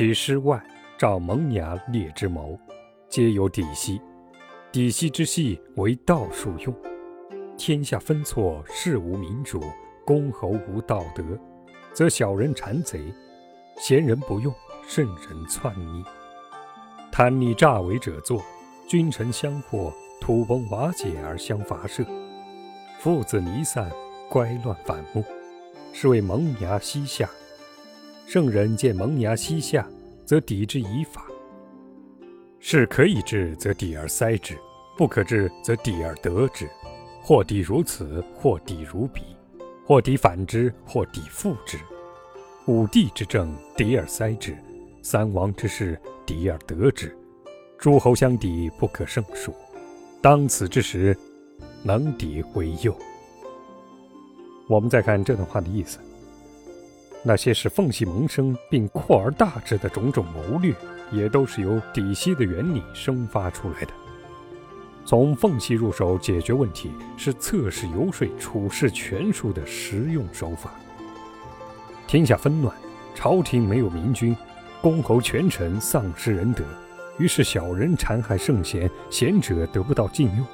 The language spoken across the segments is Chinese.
其师外照萌芽列之谋，皆有底息。底息之系为道术用。天下分错，事无民主，公侯无道德，则小人谗贼，贤人不用，圣人篡逆，贪逆诈伪者作，君臣相惑，土崩瓦解而相伐射，父子离散，乖乱反目，是谓萌芽西下。圣人见萌芽西下，则抵之以法。是可以治，则抵而塞之；不可治，则抵而得之。或抵如此，或抵如彼；或抵反之，或抵复之。五帝之政，抵而塞之；三王之事，抵而得之。诸侯相抵，不可胜数。当此之时，能抵为右。我们再看这段话的意思。那些使缝隙萌生并扩而大之的种种谋略，也都是由底息的原理生发出来的。从缝隙入手解决问题，是测试游说处事权术的实用手法。天下纷乱，朝廷没有明君，公侯权臣丧失仁德，于是小人残害圣贤，贤者得不到禁用，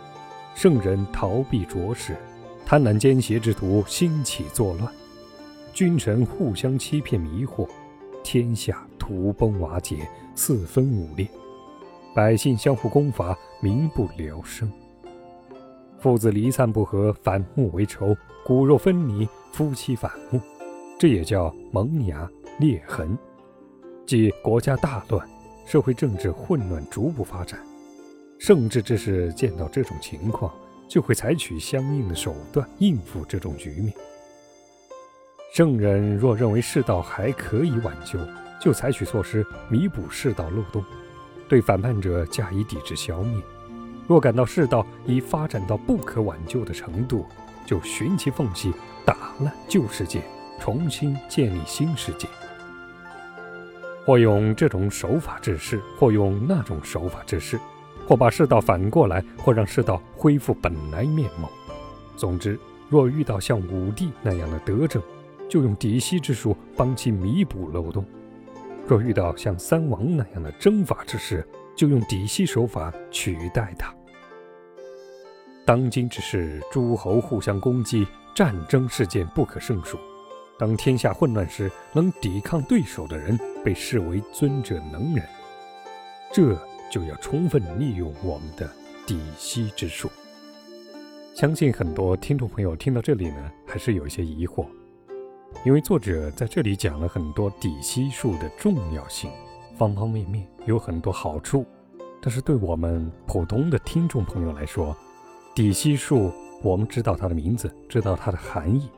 圣人逃避浊世，贪婪奸邪之徒兴起作乱。君臣互相欺骗迷惑，天下土崩瓦解，四分五裂；百姓相互攻伐，民不聊生。父子离散不和，反目为仇；骨肉分离，夫妻反目。这也叫萌芽裂痕，即国家大乱，社会政治混乱，逐步发展。圣治之士见到这种情况，就会采取相应的手段应付这种局面。圣人若认为世道还可以挽救，就采取措施弥补世道漏洞，对反叛者加以抵制消灭；若感到世道已发展到不可挽救的程度，就寻其缝隙，打烂旧世界，重新建立新世界。或用这种手法治世，或用那种手法治世，或把世道反过来，或让世道恢复本来面貌。总之，若遇到像武帝那样的德政，就用底息之术帮其弥补漏洞；若遇到像三王那样的征伐之事，就用底息手法取代他。当今之事，诸侯互相攻击，战争事件不可胜数。当天下混乱时，能抵抗对手的人被视为尊者能人，这就要充分利用我们的底息之术。相信很多听众朋友听到这里呢，还是有一些疑惑。因为作者在这里讲了很多底息术的重要性，方方面面有很多好处，但是对我们普通的听众朋友来说，底息术我们知道它的名字，知道它的含义，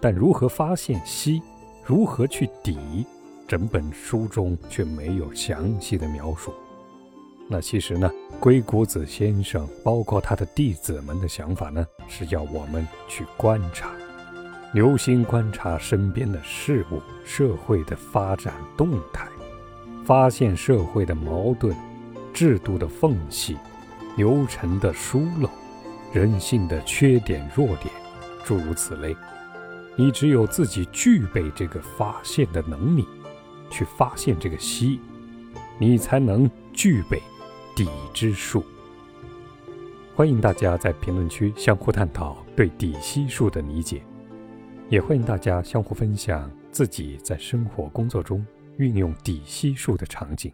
但如何发现息，如何去抵，整本书中却没有详细的描述。那其实呢，龟谷子先生包括他的弟子们的想法呢，是要我们去观察。留心观察身边的事物、社会的发展动态，发现社会的矛盾、制度的缝隙、流程的疏漏、人性的缺点弱点，诸如此类。你只有自己具备这个发现的能力，去发现这个息，你才能具备底之术。欢迎大家在评论区相互探讨对底息术的理解。也欢迎大家相互分享自己在生活工作中运用底息术的场景。